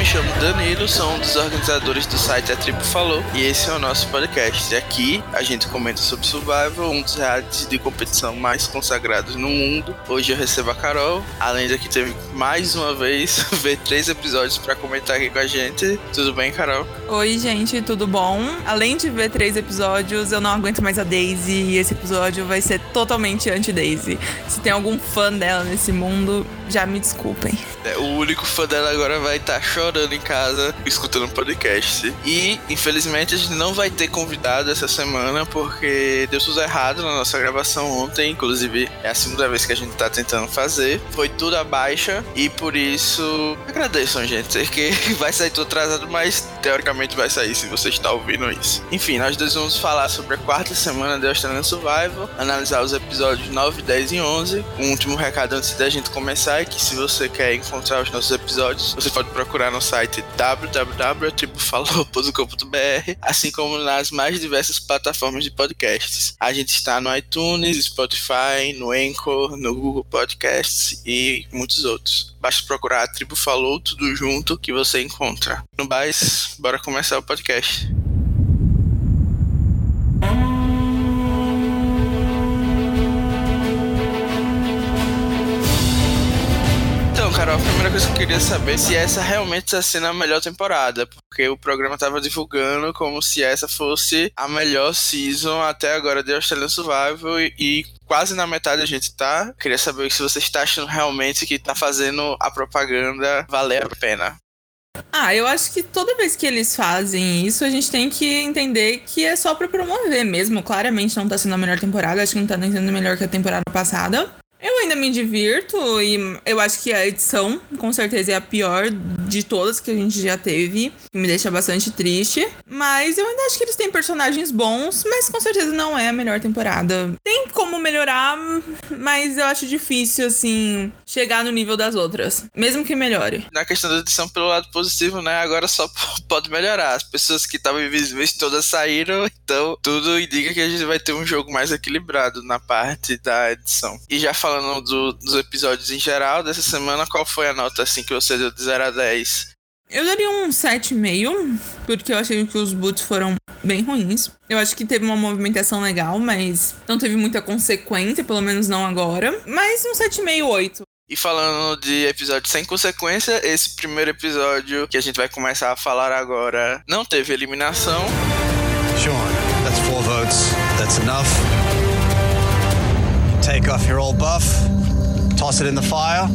me chamo Danilo, sou um dos organizadores do site A Tribo Falou e esse é o nosso podcast. Aqui a gente comenta sobre Survival, um dos realities de competição mais consagrados no mundo. Hoje eu recebo a Carol, além de que teve mais uma vez ver três episódios para comentar aqui com a gente. Tudo bem, Carol? Oi, gente, tudo bom? Além de ver três episódios, eu não aguento mais a Daisy e esse episódio vai ser totalmente anti-Daisy. Se tem algum fã dela nesse mundo, já me desculpem. É, o único fã dela agora vai estar tá chorando em casa, escutando podcast. E, infelizmente, a gente não vai ter convidado essa semana, porque deu tudo errado na nossa gravação ontem. Inclusive, é a segunda vez que a gente tá tentando fazer. Foi tudo a baixa, e por isso, agradeçam, gente. Porque vai sair tudo atrasado, mas teoricamente vai sair se você está ouvindo isso. Enfim, nós dois vamos falar sobre a quarta semana de Australian Survival, analisar os episódios 9, 10 e 11. Um último recado antes da gente começar é que se você quer encontrar os nossos episódios, você pode procurar no site www.tribufalou.com.br, assim como nas mais diversas plataformas de podcasts. A gente está no iTunes, Spotify, no Anchor, no Google Podcasts e muitos outros. Basta procurar a Tribo Falou tudo junto que você encontra. No mais, bora começar o podcast. Carol, a primeira coisa que eu queria saber é se essa realmente está sendo a melhor temporada, porque o programa estava divulgando como se essa fosse a melhor season até agora de Australian Survival e, e quase na metade a gente tá. Queria saber se você está achando realmente que tá fazendo a propaganda valer a pena. Ah, eu acho que toda vez que eles fazem isso, a gente tem que entender que é só para promover mesmo. Claramente não tá sendo a melhor temporada, acho que não tá nem sendo melhor que a temporada passada. Eu ainda me divirto e eu acho que a edição, com certeza, é a pior de todas que a gente já teve. Me deixa bastante triste. Mas eu ainda acho que eles têm personagens bons, mas com certeza não é a melhor temporada. Tem como melhorar, mas eu acho difícil, assim, chegar no nível das outras. Mesmo que melhore. Na questão da edição, pelo lado positivo, né? Agora só pode melhorar. As pessoas que estavam invisíveis todas saíram, então tudo indica que a gente vai ter um jogo mais equilibrado na parte da edição. E já falando falando do, dos episódios em geral dessa semana, qual foi a nota assim que você deu de 0 a 10? Eu daria um 7,5, porque eu achei que os boots foram bem ruins. Eu acho que teve uma movimentação legal, mas não teve muita consequência, pelo menos não agora. Mas um 7,5, 8. E falando de episódio sem consequência, esse primeiro episódio que a gente vai começar a falar agora não teve eliminação. Sean, that's four votes. That's enough. Take off your old buff, toss it in the fire.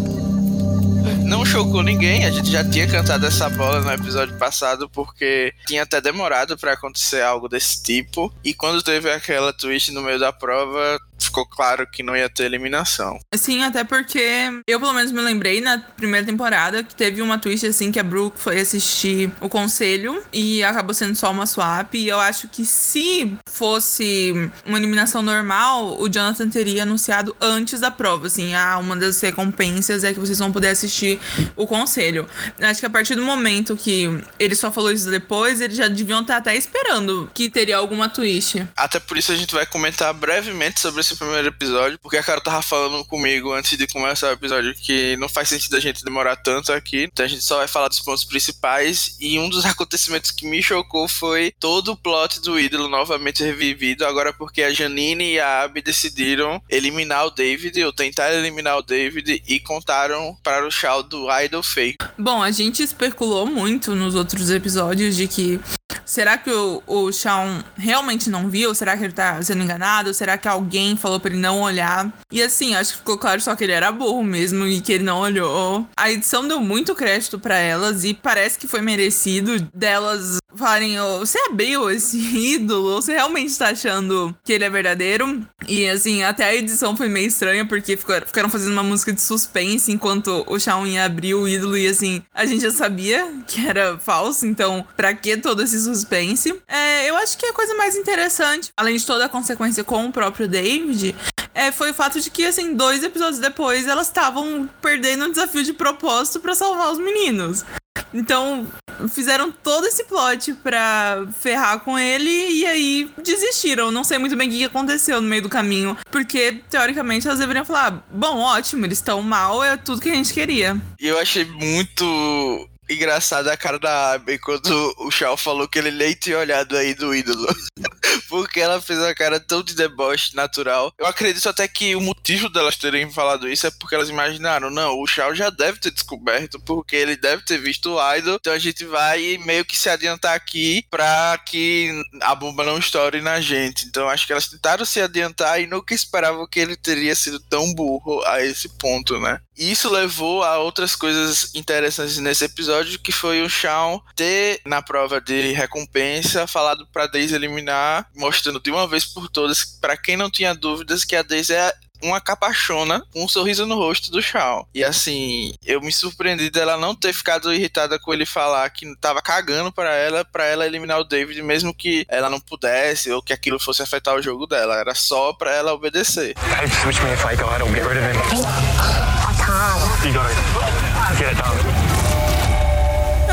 Não chocou ninguém, a gente já tinha cantado essa bola no episódio passado porque tinha até demorado para acontecer algo desse tipo. E quando teve aquela twist no meio da prova, ficou claro que não ia ter eliminação. Sim, até porque eu pelo menos me lembrei na primeira temporada que teve uma twist assim que a Brooke foi assistir o conselho e acabou sendo só uma swap. E eu acho que se fosse uma eliminação normal, o Jonathan teria anunciado antes da prova, assim, ah, uma das recompensas é que vocês vão poder assistir o conselho. Eu acho que a partir do momento que ele só falou isso depois, eles já deviam estar até esperando que teria alguma twist. Até por isso a gente vai comentar brevemente sobre esse primeiro episódio, porque a cara tava falando comigo antes de começar o episódio que não faz sentido a gente demorar tanto aqui. Então a gente só vai falar dos pontos principais. E um dos acontecimentos que me chocou foi todo o plot do ídolo novamente revivido. Agora porque a Janine e a Abby decidiram eliminar o David, ou tentar eliminar o David, e contaram para o Shao do Idol Fake. Bom, a gente especulou muito nos outros episódios de que Será que o, o Shawn realmente não viu? Será que ele tá sendo enganado? Será que alguém falou pra ele não olhar? E assim, acho que ficou claro só que ele era burro mesmo e que ele não olhou. A edição deu muito crédito para elas e parece que foi merecido delas falarem: oh, você abriu esse ídolo? Você realmente tá achando que ele é verdadeiro? E assim, até a edição foi meio estranha porque ficaram fazendo uma música de suspense enquanto o Shawn ia abrir o ídolo e assim, a gente já sabia que era falso, então pra que todo esse suspense? É, eu acho que a coisa mais interessante, além de toda a consequência com o próprio David, é, foi o fato de que, assim, dois episódios depois elas estavam perdendo um desafio de propósito para salvar os meninos. Então, fizeram todo esse plot pra ferrar com ele e aí desistiram. Não sei muito bem o que aconteceu no meio do caminho. Porque, teoricamente, elas deveriam falar: bom, ótimo, eles estão mal, é tudo que a gente queria. E eu achei muito engraçado a cara da Abby quando o Shao falou que ele nem tinha olhado aí do ídolo. Porque ela fez uma cara tão de deboche natural. Eu acredito até que o motivo delas terem falado isso é porque elas imaginaram, não, o Shao já deve ter descoberto, porque ele deve ter visto o Idol, então a gente vai meio que se adiantar aqui pra que a bomba não estoure na gente. Então acho que elas tentaram se adiantar e nunca esperavam que ele teria sido tão burro a esse ponto, né? E isso levou a outras coisas interessantes nesse episódio, que foi o Shawn ter, na prova de recompensa, falado pra Daisy eliminar, mostrando de uma vez por todas, para quem não tinha dúvidas, que a Daisy é uma capachona com um sorriso no rosto do Shawn. E assim, eu me surpreendi dela não ter ficado irritada com ele falar que tava cagando para ela, para ela eliminar o David, mesmo que ela não pudesse ou que aquilo fosse afetar o jogo dela. Era só para ela obedecer.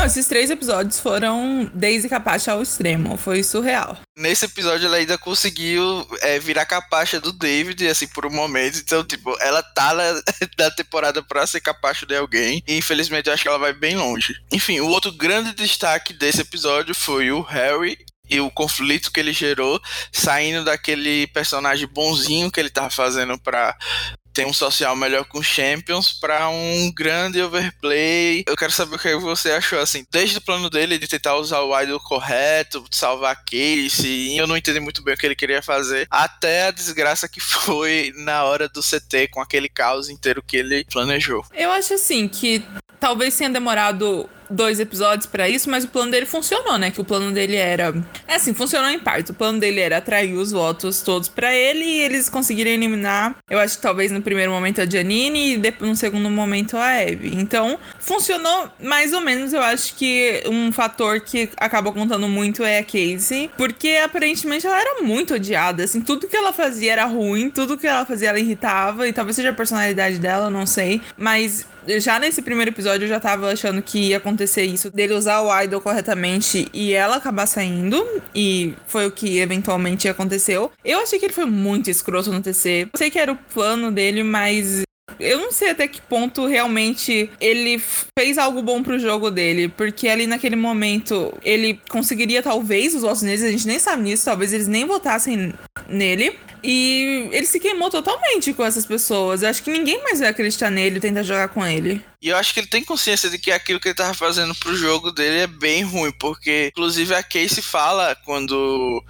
Não, esses três episódios foram Daisy Capacha ao extremo. Foi surreal. Nesse episódio ela ainda conseguiu é, virar capacha do David, assim, por um momento. Então, tipo, ela tá na, na temporada pra ser capacha de alguém. E infelizmente eu acho que ela vai bem longe. Enfim, o outro grande destaque desse episódio foi o Harry e o conflito que ele gerou, saindo daquele personagem bonzinho que ele tava fazendo pra tem um social melhor com Champions para um grande overplay. Eu quero saber o que você achou, assim, desde o plano dele de tentar usar o idol correto, salvar Casey, eu não entendi muito bem o que ele queria fazer, até a desgraça que foi na hora do CT com aquele caos inteiro que ele planejou. Eu acho assim que talvez tenha demorado dois episódios para isso, mas o plano dele funcionou, né? Que o plano dele era. É assim, funcionou em parte. O plano dele era atrair os votos todos para ele e eles conseguiram eliminar, eu acho que talvez no primeiro momento a Janine e depois, no segundo momento a Abby. Então, funcionou mais ou menos. Eu acho que um fator que acabou contando muito é a Casey, porque aparentemente ela era muito odiada. Assim, tudo que ela fazia era ruim, tudo que ela fazia ela irritava, e talvez seja a personalidade dela, não sei. Mas já nesse primeiro episódio eu já tava achando que ia acontecer isso, dele usar o idol corretamente e ela acabar saindo, e foi o que eventualmente aconteceu. Eu achei que ele foi muito escroto no TC. Eu sei que era o plano dele, mas eu não sei até que ponto realmente ele fez algo bom pro jogo dele, porque ali naquele momento ele conseguiria talvez os votos neles, a gente nem sabe nisso, talvez eles nem votassem nele. E ele se queimou totalmente com essas pessoas. Eu acho que ninguém mais vai acreditar nele e tentar jogar com ele. E eu acho que ele tem consciência de que aquilo que ele tava fazendo pro jogo dele é bem ruim, porque inclusive a Casey fala quando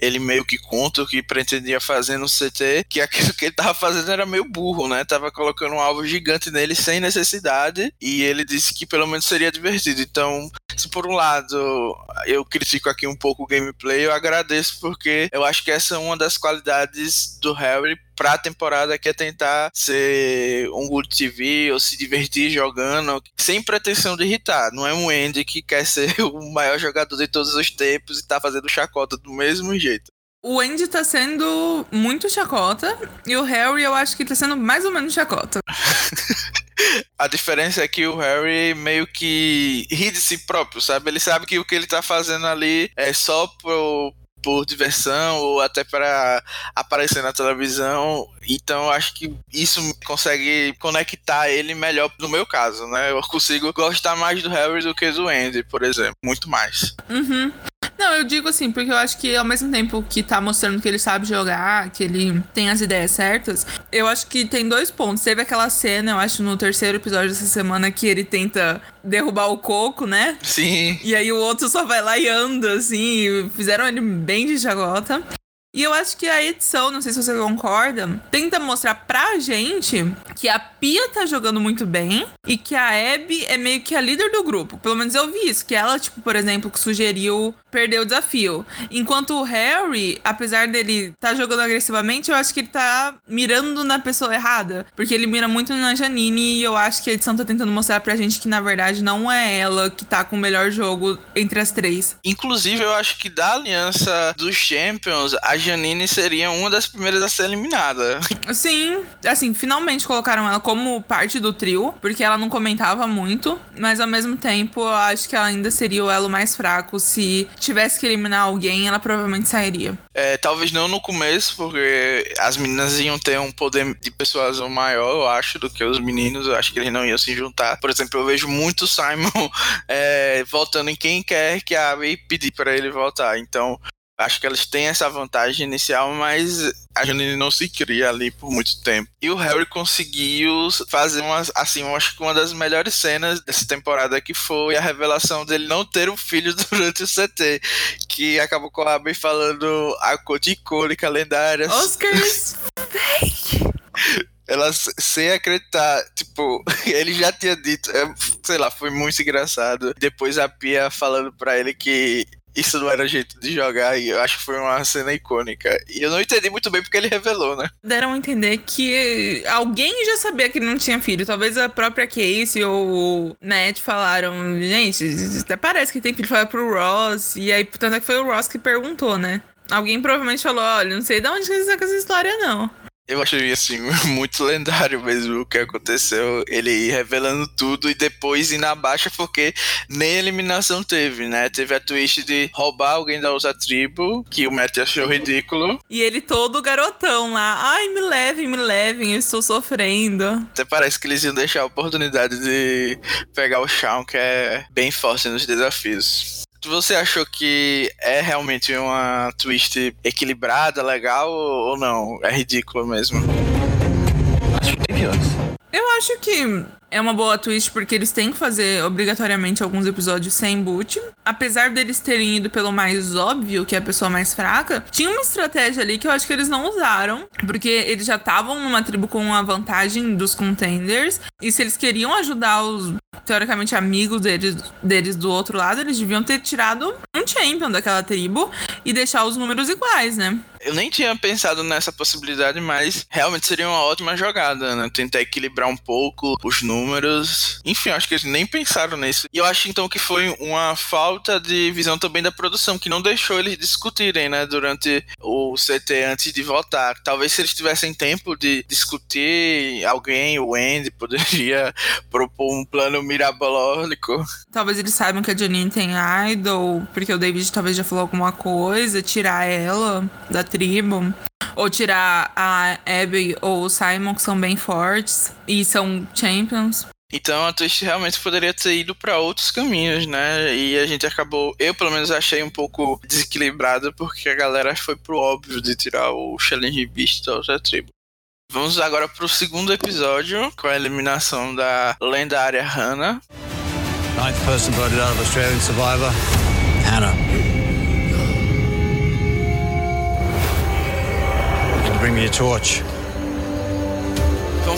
ele meio que conta o que pretendia fazer no CT, que aquilo que ele tava fazendo era meio burro, né? Tava colocando um alvo gigante nele sem necessidade, e ele disse que pelo menos seria divertido. Então, se por um lado eu critico aqui um pouco o gameplay, eu agradeço porque eu acho que essa é uma das qualidades do Harry pra temporada que é tentar ser um good TV ou se divertir jogando sem pretensão de irritar. Não é um Andy que quer ser o maior jogador de todos os tempos e tá fazendo chacota do mesmo jeito. O Andy tá sendo muito chacota e o Harry eu acho que tá sendo mais ou menos chacota. A diferença é que o Harry meio que ri de si próprio, sabe? Ele sabe que o que ele tá fazendo ali é só pro, por diversão ou até para aparecer na televisão. Então acho que isso consegue conectar ele melhor no meu caso, né? Eu consigo gostar mais do Harry do que do Andy, por exemplo. Muito mais. Uhum. Não, eu digo assim, porque eu acho que ao mesmo tempo que tá mostrando que ele sabe jogar, que ele tem as ideias certas, eu acho que tem dois pontos. Teve aquela cena, eu acho, no terceiro episódio dessa semana, que ele tenta derrubar o coco, né? Sim. E aí o outro só vai lá e anda, assim. Fizeram ele bem de jagota. E eu acho que a edição, não sei se você concorda, tenta mostrar pra gente que a Pia tá jogando muito bem e que a Abby é meio que a líder do grupo. Pelo menos eu vi isso, que ela, tipo, por exemplo, que sugeriu perder o desafio. Enquanto o Harry, apesar dele tá jogando agressivamente, eu acho que ele tá mirando na pessoa errada. Porque ele mira muito na Janine e eu acho que a edição tá tentando mostrar pra gente que, na verdade, não é ela que tá com o melhor jogo entre as três. Inclusive, eu acho que da aliança dos Champions, a Janine seria uma das primeiras a ser eliminada. Sim, assim, finalmente colocaram ela como parte do trio, porque ela não comentava muito, mas ao mesmo tempo eu acho que ela ainda seria o elo mais fraco. Se tivesse que eliminar alguém, ela provavelmente sairia. É, talvez não no começo, porque as meninas iam ter um poder de persuasão maior, eu acho, do que os meninos. Eu acho que eles não iam se juntar. Por exemplo, eu vejo muito Simon é, voltando em quem quer que a Abby pedir para ele voltar. Então, Acho que elas têm essa vantagem inicial, mas a Janine não se cria ali por muito tempo. E o Harry conseguiu fazer uma, assim, eu acho que uma das melhores cenas dessa temporada que foi a revelação dele não ter um filho durante o CT, que acabou com a Abby falando a cor de icônica lendária. Oscars fake! ela sem acreditar, tipo, ele já tinha dito, é, sei lá, foi muito engraçado. Depois a Pia falando pra ele que isso não era jeito de jogar e eu acho que foi uma cena icônica. E eu não entendi muito bem porque ele revelou, né? Deram a entender que alguém já sabia que ele não tinha filho. Talvez a própria Casey ou Matt falaram, gente, até parece que tem filho, foi pro Ross. E aí, tanto é que foi o Ross que perguntou, né? Alguém provavelmente falou, olha, não sei de onde você saca essa história, não. Eu achei, assim, muito lendário mesmo o que aconteceu. Ele revelando tudo e depois ir na baixa, porque nem eliminação teve, né? Teve a twist de roubar alguém da outra tribo, que o Matt achou ridículo. E ele todo garotão lá. Ai, me levem, me levem, eu estou sofrendo. Até parece que eles iam deixar a oportunidade de pegar o chão, que é bem forte nos desafios. Você achou que é realmente uma twist equilibrada, legal ou não? É ridículo mesmo? Acho ridiculous. Eu acho que é uma boa twist porque eles têm que fazer obrigatoriamente alguns episódios sem boot. Apesar deles terem ido pelo mais óbvio, que é a pessoa mais fraca, tinha uma estratégia ali que eu acho que eles não usaram, porque eles já estavam numa tribo com a vantagem dos contenders, e se eles queriam ajudar os teoricamente amigos deles, deles do outro lado, eles deviam ter tirado um champion daquela tribo e deixar os números iguais, né? Eu nem tinha pensado nessa possibilidade, mas realmente seria uma ótima jogada, né? Tentar equilibrar um pouco os números. Enfim, acho que eles nem pensaram nisso. E eu acho então que foi uma falta de visão também da produção, que não deixou eles discutirem, né? Durante o CT antes de votar. Talvez se eles tivessem tempo de discutir, alguém, o Andy, poderia propor um plano mirabológico. Talvez eles saibam que a Janine tem idol, porque o David talvez já falou alguma coisa, tirar ela da tribo. Ou tirar a Abby ou o Simon, que são bem fortes e são champions. Então a Twist realmente poderia ter ido para outros caminhos, né? E a gente acabou, eu pelo menos achei um pouco desequilibrado porque a galera foi pro óbvio de tirar o Challenge Beast da outra tribo. Vamos agora pro segundo episódio com a eliminação da lendária Hannah. Ninth person voted out of Australian Survivor, Hannah. Bring me a torch.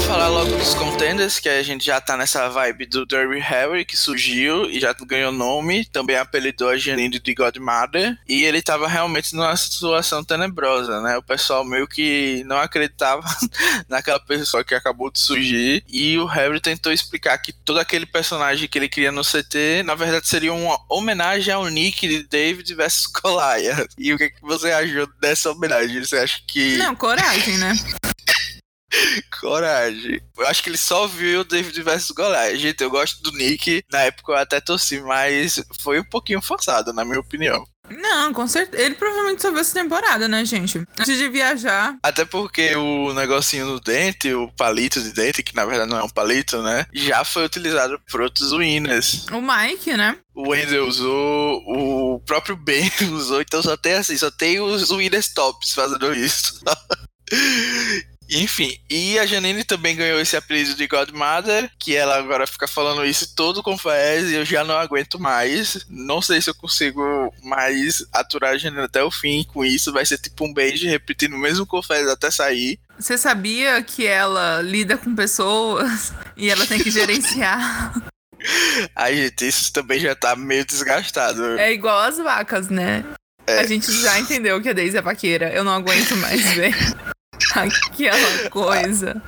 Vamos falar logo dos contenders, que a gente já tá nessa vibe do Derby Harry, que surgiu e já ganhou nome, também apelidou a Janine de Godmother, e ele tava realmente numa situação tenebrosa, né? O pessoal meio que não acreditava naquela pessoa que acabou de surgir, e o Harry tentou explicar que todo aquele personagem que ele queria no CT, na verdade seria uma homenagem ao Nick de David vs Goliath. E o que, que você achou dessa homenagem? Você acha que... Não, coragem, né? Coragem. Eu acho que ele só viu o David vs Goliath. Gente, eu gosto do Nick. Na época eu até torci, mas foi um pouquinho forçado, na minha opinião. Não, com certeza. Ele provavelmente só viu essa temporada, né, gente? Antes de viajar. Até porque o negocinho no dente, o palito de dente, que na verdade não é um palito, né? Já foi utilizado por outros winners. O Mike, né? O Wendell usou, o próprio Ben usou, então só tem assim, só tem os winners tops fazendo isso. Enfim, e a Janine também ganhou esse apelido de Godmother, que ela agora fica falando isso todo com Fez e eu já não aguento mais. Não sei se eu consigo mais aturar a Janine até o fim com isso. Vai ser tipo um beijo repetindo o mesmo confés até sair. Você sabia que ela lida com pessoas e ela tem que gerenciar? Ai, gente, isso também já tá meio desgastado. É igual as vacas, né? É. A gente já entendeu que a Daisy é vaqueira. Eu não aguento mais ver. Aquela coisa.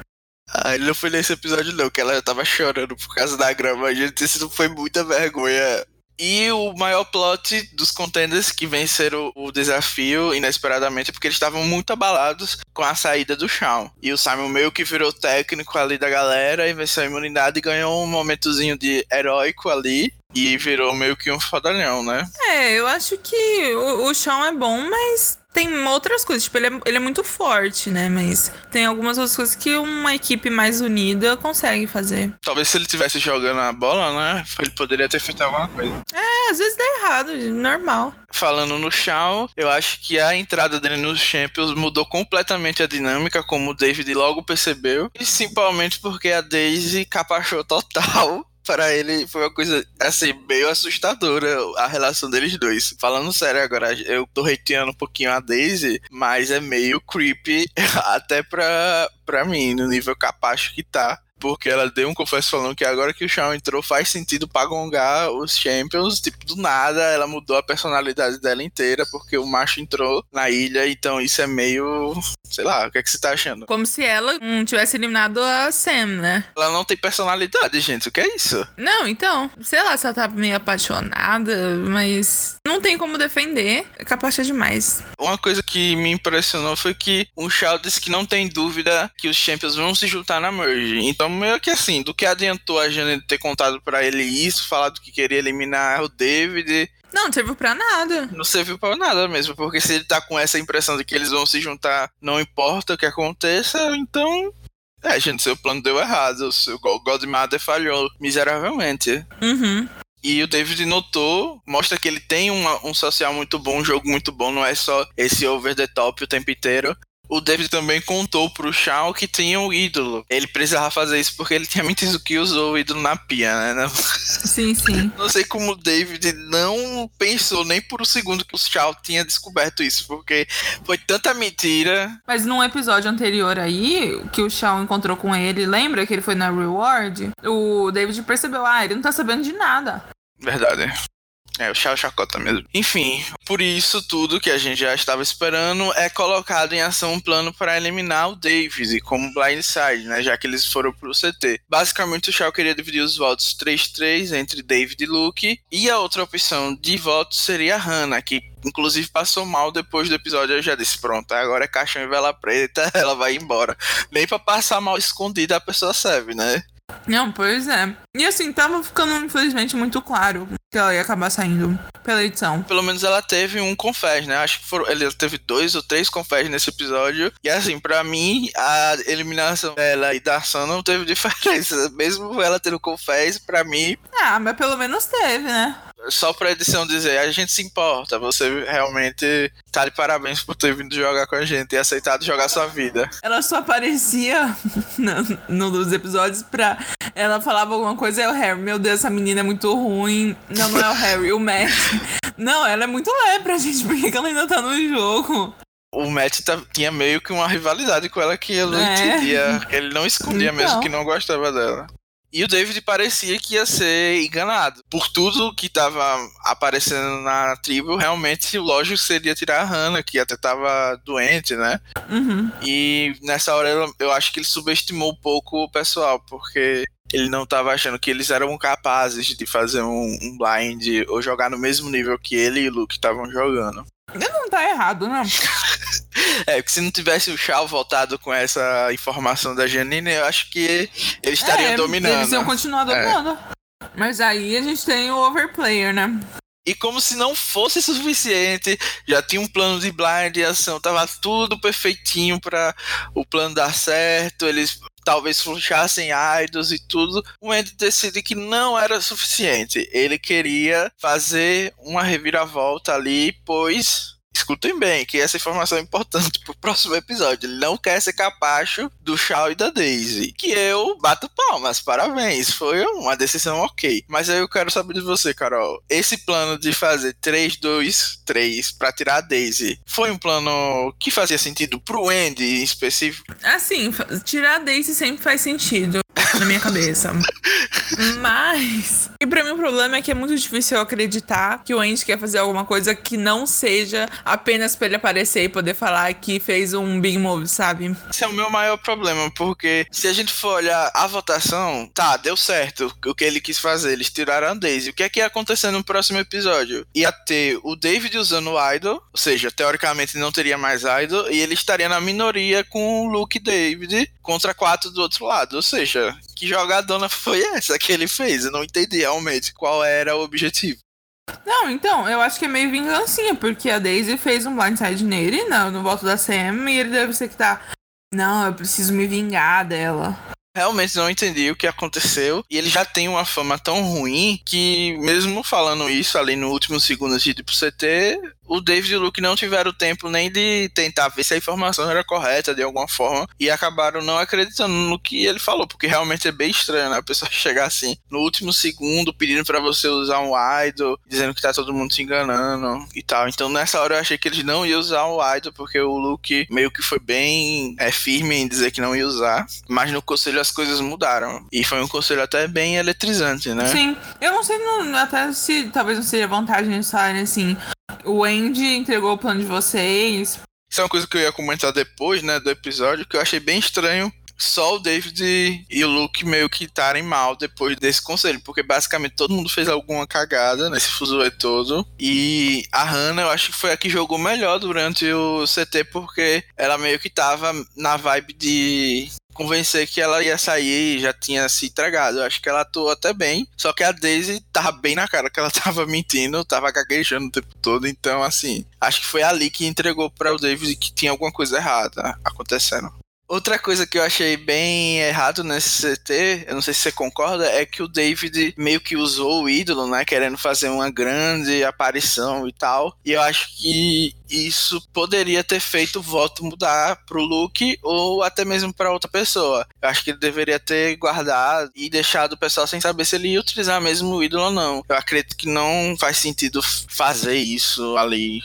Ah, ele não foi nesse episódio, não, que ela tava chorando por causa da grama. Gente, isso foi muita vergonha E o maior plot dos contenders que venceram o desafio inesperadamente é porque eles estavam muito abalados com a saída do Shawn. E o Simon meio que virou técnico ali da galera e venceu a imunidade e ganhou um momentozinho de heróico ali. E virou meio que um fodalhão, né? É, eu acho que o, o Shawn é bom, mas tem outras coisas. Tipo, ele é, ele é muito forte, né? Mas tem algumas outras coisas que uma equipe mais unida consegue fazer. Talvez se ele tivesse jogando a bola, né? Ele poderia ter feito alguma coisa. É, às vezes dá errado, normal. Falando no Shawn, eu acho que a entrada dele nos Champions mudou completamente a dinâmica, como o David logo percebeu. Principalmente porque a Daisy capachou total para ele foi uma coisa, assim, meio assustadora a relação deles dois. Falando sério agora, eu tô hateando um pouquinho a Daisy, mas é meio creepy até pra, pra mim, no nível capacho que tá porque ela deu um confesso falando que agora que o Shawn entrou faz sentido pra gongar os Champions, tipo, do nada ela mudou a personalidade dela inteira porque o macho entrou na ilha, então isso é meio, sei lá, o que é que você tá achando? Como se ela não tivesse eliminado a Sam, né? Ela não tem personalidade, gente, o que é isso? Não, então, sei lá se ela tá meio apaixonada, mas não tem como defender, é capaz demais. Uma coisa que me impressionou foi que o Shaw disse que não tem dúvida que os Champions vão se juntar na Merge, então meio que assim, do que adiantou a gente ter contado para ele isso, falado que queria eliminar o David. Não, não serviu pra nada. Não serviu pra nada mesmo, porque se ele tá com essa impressão de que eles vão se juntar, não importa o que aconteça, então. É, gente, seu plano deu errado. O seu Godmother falhou miseravelmente. Uhum. E o David notou, mostra que ele tem uma, um social muito bom, um jogo muito bom, não é só esse over the top o tempo inteiro o David também contou pro Shao que tinha um ídolo. Ele precisava fazer isso porque ele tinha mentido que usou o ídolo na pia, né? Sim, sim. Não sei como o David não pensou nem por um segundo que o Shao tinha descoberto isso, porque foi tanta mentira. Mas num episódio anterior aí, que o Shao encontrou com ele, lembra que ele foi na Reward? O David percebeu, ah, ele não tá sabendo de nada. Verdade. É, o Chao Chacota mesmo. Enfim, por isso tudo que a gente já estava esperando é colocado em ação um plano para eliminar o Davis e como blindside, né? Já que eles foram pro CT. Basicamente, o Chao queria dividir os votos 3-3 entre David e Luke. E a outra opção de voto seria a Hannah, que inclusive passou mal depois do episódio. Eu já disse: pronto, agora é caixão e vela preta, ela vai embora. Nem pra passar mal escondida a pessoa serve, né? Não, pois é. E assim, tava ficando, infelizmente, muito claro que ela ia acabar saindo pela edição. Pelo menos ela teve um confés, né? Acho que foram, ele teve dois ou três confés nesse episódio. E assim, para mim, a eliminação dela e da Sam não teve diferença. Mesmo ela tendo confés, para mim. Ah, mas pelo menos teve, né? Só pra edição dizer, a gente se importa, você realmente tá de parabéns por ter vindo jogar com a gente e aceitado jogar sua vida. Ela só aparecia no, nos episódios pra. Ela falava alguma coisa e o Harry, meu Deus, essa menina é muito ruim. Não, não é o Harry, o Matt. Não, ela é muito leve pra gente, por que ela ainda tá no jogo? o Matt tá, tinha meio que uma rivalidade com ela que ele não é. entendia. Ele não escondia então. mesmo que não gostava dela. E o David parecia que ia ser enganado. Por tudo que estava aparecendo na tribo, realmente o lógico seria tirar a Hannah, que até estava doente, né? Uhum. E nessa hora eu acho que ele subestimou um pouco o pessoal, porque ele não estava achando que eles eram capazes de fazer um, um blind ou jogar no mesmo nível que ele e o Luke estavam jogando. Ele não tá errado, né? É, porque se não tivesse o Shao voltado com essa informação da Janine, eu acho que eles estariam é, dominando. Eles iam continuar é. dominando. É. Mas aí a gente tem o overplayer, né? E como se não fosse suficiente, já tinha um plano de blind e ação, tava tudo perfeitinho para o plano dar certo, eles talvez fluxassem idols e tudo. O Andy decide que não era suficiente. Ele queria fazer uma reviravolta ali, pois escutem bem, que essa informação é importante pro próximo episódio. Ele não quer ser capacho do Shaw e da Daisy. Que eu bato palmas, parabéns. Foi uma decisão ok. Mas aí eu quero saber de você, Carol. Esse plano de fazer 3, 2, 3 pra tirar a Daisy foi um plano que fazia sentido pro Andy em específico? Assim, tirar a Daisy sempre faz sentido na minha cabeça. Mas E pra mim o problema é que é muito difícil eu acreditar que o Andy quer fazer alguma coisa que não seja apenas pra ele aparecer e poder falar que fez um big move, sabe? Esse é o meu maior problema, porque se a gente for olhar a votação, tá, deu certo o que ele quis fazer, eles tiraram a Daisy. O que é que ia acontecer no próximo episódio? Ia ter o David usando o Idol, ou seja, teoricamente não teria mais Idol, e ele estaria na minoria com o Luke David contra quatro do outro lado, ou seja, que jogadona foi essa que ele fez? Eu não entendi realmente qual era o objetivo. Não, então, eu acho que é meio vingancinha, porque a Daisy fez um blindside nele, no, no voto da Sam, e ele deve ser que tá. Não, eu preciso me vingar dela. Realmente não entendi o que aconteceu. E ele já tem uma fama tão ruim que, mesmo falando isso ali no último segundo de pro CT, o David e o Luke não tiveram tempo nem de tentar ver se a informação era correta de alguma forma e acabaram não acreditando no que ele falou, porque realmente é bem estranho, né? A pessoa chegar assim no último segundo pedindo para você usar um idol, dizendo que tá todo mundo se enganando e tal. Então nessa hora eu achei que eles não iam usar o idol, porque o Luke meio que foi bem é, firme em dizer que não ia usar, mas no conselho as coisas mudaram. E foi um conselho até bem eletrizante, né? Sim, eu não sei não, até se talvez não seja vantagem estarem assim o Andy entregou o plano de vocês. Isso é uma coisa que eu ia comentar depois, né, do episódio, que eu achei bem estranho só o David e o Luke meio que estarem mal depois desse conselho, porque basicamente todo mundo fez alguma cagada nesse fuzuê todo. E a Hannah, eu acho que foi a que jogou melhor durante o CT, porque ela meio que tava na vibe de convencer que ela ia sair e já tinha se entregado. Eu acho que ela atuou até bem. Só que a Daisy tava bem na cara que ela tava mentindo, tava gaguejando o tempo todo. Então, assim, acho que foi ali que entregou para o David que tinha alguma coisa errada acontecendo. Outra coisa que eu achei bem errado nesse CT, eu não sei se você concorda, é que o David meio que usou o ídolo, né? Querendo fazer uma grande aparição e tal. E eu acho que isso poderia ter feito o voto mudar pro Luke ou até mesmo para outra pessoa. Eu acho que ele deveria ter guardado e deixado o pessoal sem saber se ele ia utilizar mesmo o ídolo ou não. Eu acredito que não faz sentido fazer isso ali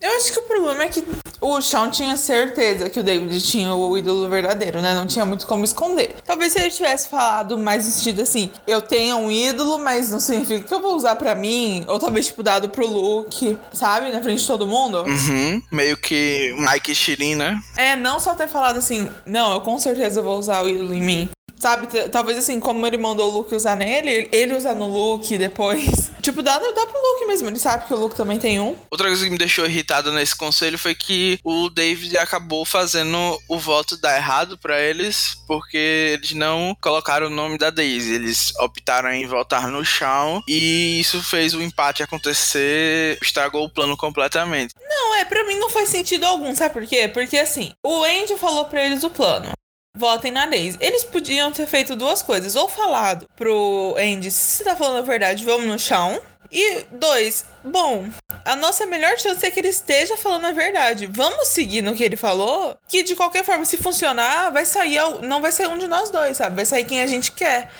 eu acho que o problema é que o Sean tinha certeza que o David tinha o ídolo verdadeiro, né? Não tinha muito como esconder. Talvez se ele tivesse falado mais vestido assim, eu tenho um ídolo, mas não significa que eu vou usar para mim. Ou talvez, tipo, dado pro Luke, sabe? Na frente de todo mundo. Uhum. Meio que Mike Shirin, né? É, não só ter falado assim, não, eu com certeza vou usar o ídolo em mim. Sabe, talvez assim, como ele mandou o Luke usar nele, ele usar no Luke depois. Tipo, dá, dá pro Luke mesmo, ele sabe que o Luke também tem um. Outra coisa que me deixou irritado nesse conselho foi que o David acabou fazendo o voto dar errado para eles, porque eles não colocaram o nome da Daisy. Eles optaram em votar no chão e isso fez o empate acontecer, estragou o plano completamente. Não, é, para mim não faz sentido algum, sabe por quê? Porque assim, o Andy falou para eles o plano votem na Daisy. Eles podiam ter feito duas coisas. Ou falado pro Andy, se você tá falando a verdade, vamos no chão. E dois, bom, a nossa melhor chance é que ele esteja falando a verdade. Vamos seguir no que ele falou, que de qualquer forma, se funcionar, vai sair, não vai sair um de nós dois, sabe? Vai sair quem a gente quer.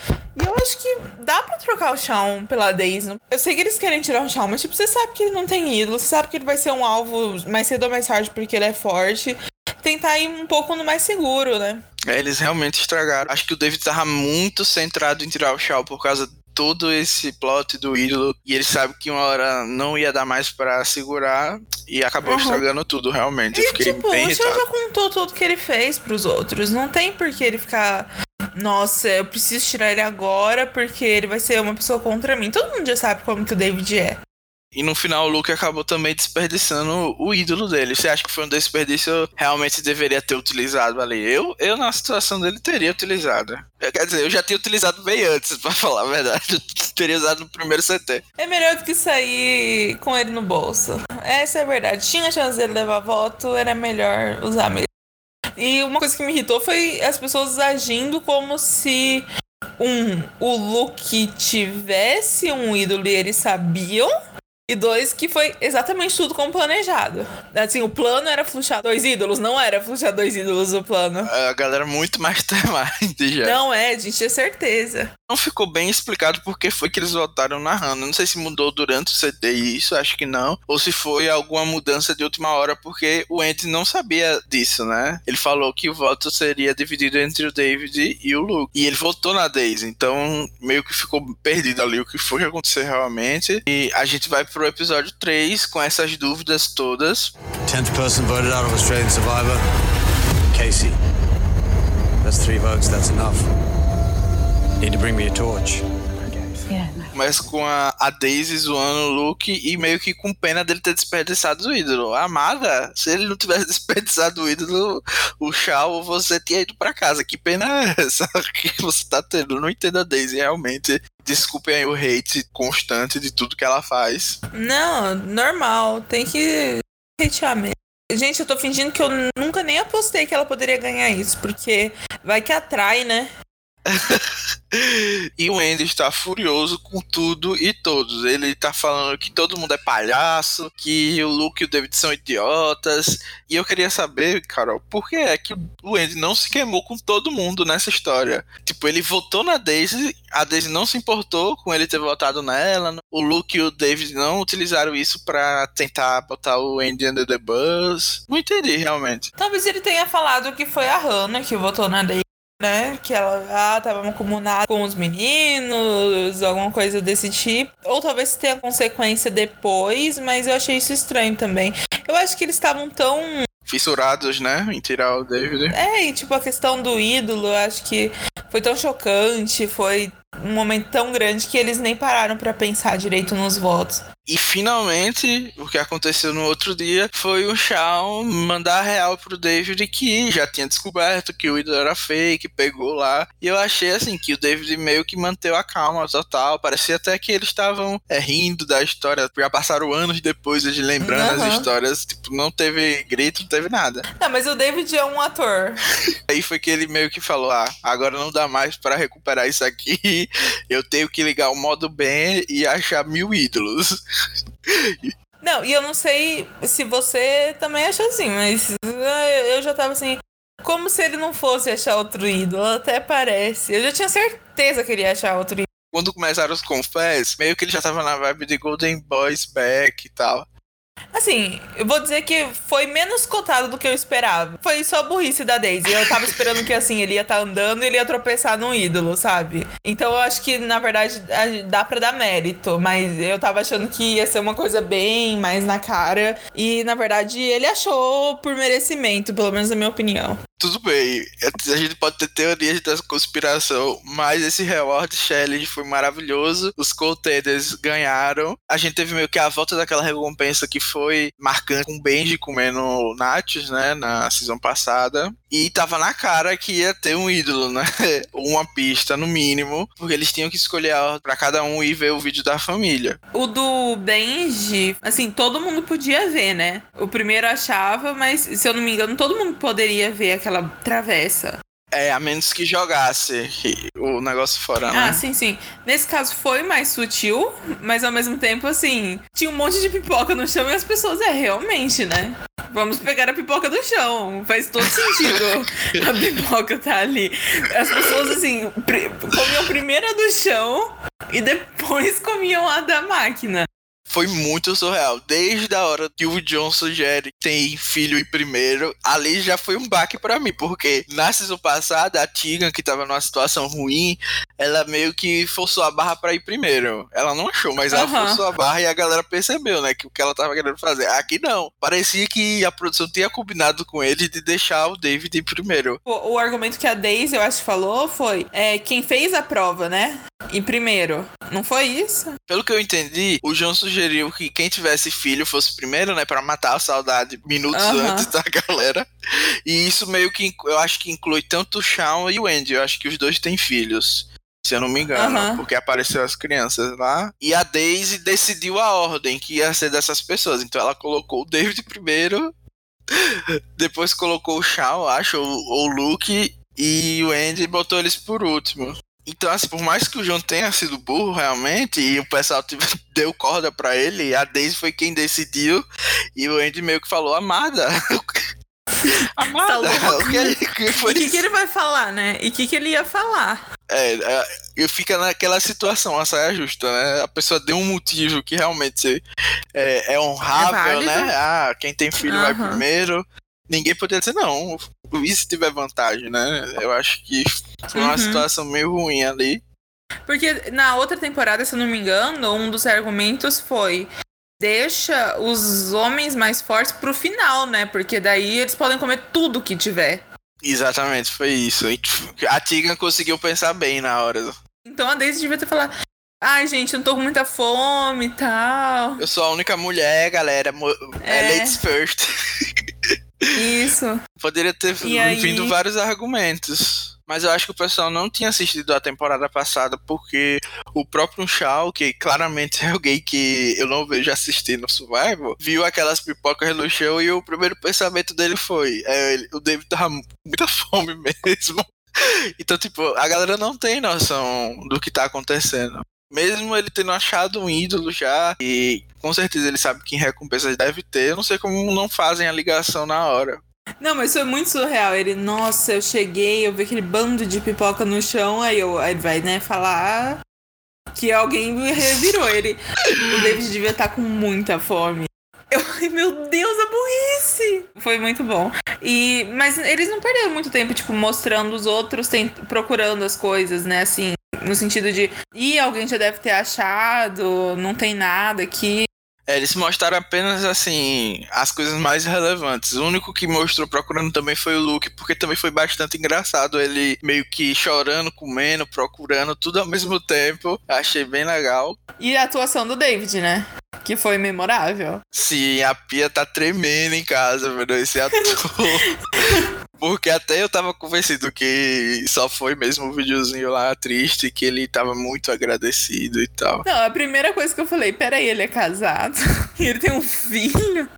E eu acho que dá pra trocar o Shawn pela Daisy. Eu sei que eles querem tirar o Shawn, mas tipo, você sabe que ele não tem ídolo, você sabe que ele vai ser um alvo mais cedo ou mais tarde porque ele é forte. Tentar ir um pouco no mais seguro, né? É, eles realmente estragaram. Acho que o David tava muito centrado em tirar o Shaw por causa de todo esse plot do ídolo e ele sabe que uma hora não ia dar mais para segurar e acabou uhum. estragando tudo, realmente. E, fiquei tipo, bem o Shaw já contou tudo que ele fez pros outros. Não tem por que ele ficar nossa, eu preciso tirar ele agora porque ele vai ser uma pessoa contra mim. Todo mundo já sabe como que o David é. E no final o Luke acabou também desperdiçando o ídolo dele. Você acha que foi um desperdício realmente deveria ter utilizado ali? Eu, eu na situação dele teria utilizado. Quer dizer, eu já tinha utilizado bem antes, para falar a verdade. Eu teria usado no primeiro CT. É melhor do que sair com ele no bolso. Essa é a verdade. Tinha chance dele levar voto, era melhor usar mesmo. E uma coisa que me irritou foi as pessoas agindo como se um o Luke tivesse um ídolo e eles sabiam E dois, que foi exatamente tudo como planejado. Assim, o plano era fluxar dois ídolos, não era fluxar dois ídolos o plano. A galera muito mais temática já. Não é, a gente tinha certeza. Não ficou bem explicado porque foi que eles votaram narrando. Não sei se mudou durante o CD isso, acho que não. Ou se foi alguma mudança de última hora, porque o Andy não sabia disso, né? Ele falou que o voto seria dividido entre o David e o Luke. E ele votou na Daisy, então meio que ficou perdido ali o que foi que aconteceu realmente. E a gente vai pro episódio 3 com essas dúvidas todas. 10th person voted out of Australian Survivor. Casey. That's three votes, that's enough. Need to bring me a torch. Começa com a, a Daisy zoando o Luke e meio que com pena dele ter desperdiçado o ídolo. Amada, se ele não tivesse desperdiçado o ídolo, o Shao, você tinha ido pra casa. Que pena é essa que você tá tendo? Não entendo a Daisy, realmente. Desculpem aí o hate constante de tudo que ela faz. Não, normal. Tem que hatear mesmo. Gente, eu tô fingindo que eu nunca nem apostei que ela poderia ganhar isso, porque vai que atrai, né? e o Andy está furioso com tudo e todos. Ele tá falando que todo mundo é palhaço, que o Luke e o David são idiotas. E eu queria saber, Carol, por que é que o Andy não se queimou com todo mundo nessa história? Tipo, ele votou na Daisy, a Daisy não se importou com ele ter votado nela. O Luke e o David não utilizaram isso para tentar botar o Andy under the bus. Não entendi realmente. Talvez ele tenha falado que foi a Hannah que votou na Daisy né? Que ela ah, tava comunada com os meninos, alguma coisa desse tipo. Ou talvez tenha consequência depois, mas eu achei isso estranho também. Eu acho que eles estavam tão fissurados, né, em tirar o David. É, e tipo a questão do ídolo, eu acho que foi tão chocante, foi um momento tão grande que eles nem pararam para pensar direito nos votos. E finalmente, o que aconteceu no outro dia foi o Shawn mandar real pro David que já tinha descoberto que o ídolo era fake, pegou lá. E eu achei assim que o David meio que manteve a calma total. Parecia até que eles estavam é, rindo da história. Já passaram anos depois de lembrando uhum. as histórias. Tipo, não teve grito, não teve nada. Não, mas o David é um ator. Aí foi que ele meio que falou: ah, agora não dá mais para recuperar isso aqui. Eu tenho que ligar o modo bem e achar mil ídolos. Não, e eu não sei se você também acha assim, mas eu já tava assim. Como se ele não fosse achar outro ídolo, até parece. Eu já tinha certeza que ele ia achar outro ídolo. Quando começaram os confés, meio que ele já tava na vibe de Golden Boys back e tal. Assim, eu vou dizer que foi menos cotado do que eu esperava. Foi só a burrice da Daisy. Eu tava esperando que, assim, ele ia estar tá andando e ele ia tropeçar num ídolo, sabe? Então eu acho que, na verdade, dá pra dar mérito. Mas eu tava achando que ia ser uma coisa bem mais na cara. E, na verdade, ele achou por merecimento, pelo menos na minha opinião tudo bem, a gente pode ter teorias da conspiração, mas esse Reward Challenge foi maravilhoso. Os contenders ganharam. A gente teve meio que a volta daquela recompensa que foi marcante com o Benji comendo nachos, né, na season passada. E tava na cara que ia ter um ídolo, né? Uma pista, no mínimo, porque eles tinham que escolher para cada um e ver o vídeo da família. O do Benji, assim, todo mundo podia ver, né? O primeiro achava, mas se eu não me engano, todo mundo poderia ver aquela aquela travessa. É, a menos que jogasse o negócio fora, né? Ah, sim, sim. Nesse caso foi mais sutil, mas ao mesmo tempo, assim, tinha um monte de pipoca no chão e as pessoas, é, realmente, né? Vamos pegar a pipoca do chão. Faz todo sentido a pipoca tá ali. As pessoas, assim, comiam primeiro a do chão e depois comiam a da máquina foi muito surreal. Desde a hora que o John sugere tem filho em primeiro, ali já foi um baque para mim, porque na season passada, a Tigan, que tava numa situação ruim, ela meio que forçou a barra para ir primeiro. Ela não achou, mas ela uhum. forçou a barra e a galera percebeu, né, que o que ela tava querendo fazer. Aqui não. Parecia que a produção tinha combinado com ele de deixar o David em primeiro. O, o argumento que a Daisy, eu acho, falou foi é, quem fez a prova, né? Em primeiro. Não foi isso? Pelo que eu entendi, o John sugeriu que quem tivesse filho fosse primeiro, né? Pra matar a saudade minutos uhum. antes da galera. E isso meio que eu acho que inclui tanto o Shawn e o Andy. Eu acho que os dois têm filhos. Se eu não me engano, uhum. porque apareceu as crianças lá. E a Daisy decidiu a ordem que ia ser dessas pessoas. Então ela colocou o David primeiro, depois colocou o Shawn, acho, ou o Luke, e o Andy botou eles por último. Então, assim, por mais que o João tenha sido burro realmente, e o pessoal deu corda pra ele, a Daisy foi quem decidiu, e o Andy meio que falou, amada. amada, Tá o que, que foi E o que, que ele vai falar, né? E o que, que ele ia falar? É, é, eu fica naquela situação, a saia justa, né? A pessoa deu um motivo que realmente é, é honrável, É né? Ah, quem tem filho vai Aham. primeiro. Ninguém poderia dizer não. E se tiver vantagem, né? Eu acho que foi uma Uhum. situação meio ruim ali. Porque na outra temporada, se eu não me engano, um dos argumentos foi deixa os homens mais fortes pro final, né? Porque daí eles podem comer tudo que tiver. Exatamente, foi isso. A Tigan conseguiu pensar bem na hora. Então a Daisy devia ter falado: Ai, gente, eu não tô com muita fome e tal. Eu sou a única mulher, galera. É, É. ladies first. Isso. Poderia ter E aí- vindo vários argumentos. Mas eu acho que o pessoal não tinha assistido a temporada passada porque o próprio Shaw, que claramente é alguém que eu não vejo assistir no Survival, viu aquelas pipocas no chão e o primeiro pensamento dele foi: é, ele- o David tava com muita fome mesmo. Então, tipo, a galera não tem noção do que tá acontecendo. Mesmo ele tendo achado um ídolo já, e com certeza ele sabe que em recompensas deve ter, eu não sei como não fazem a ligação na hora. Não, mas foi muito surreal. Ele, nossa, eu cheguei, eu vi aquele bando de pipoca no chão, aí, eu, aí ele vai, né, falar que alguém revirou ele. O David devia estar com muita fome. Eu, meu Deus, a burrice! Foi muito bom. E, mas eles não perderam muito tempo, tipo, mostrando os outros, procurando as coisas, né, assim, no sentido de, ih, alguém já deve ter achado, não tem nada aqui. É, eles mostraram apenas assim as coisas mais relevantes. O único que mostrou procurando também foi o Luke, porque também foi bastante engraçado. Ele meio que chorando, comendo, procurando, tudo ao mesmo tempo. Achei bem legal. E a atuação do David, né? Que foi memorável. Sim, a pia tá tremendo em casa, vendo esse ator. Porque até eu tava convencido que só foi mesmo um videozinho lá triste, que ele tava muito agradecido e tal. Não, a primeira coisa que eu falei, peraí, ele é casado? Ele tem um filho?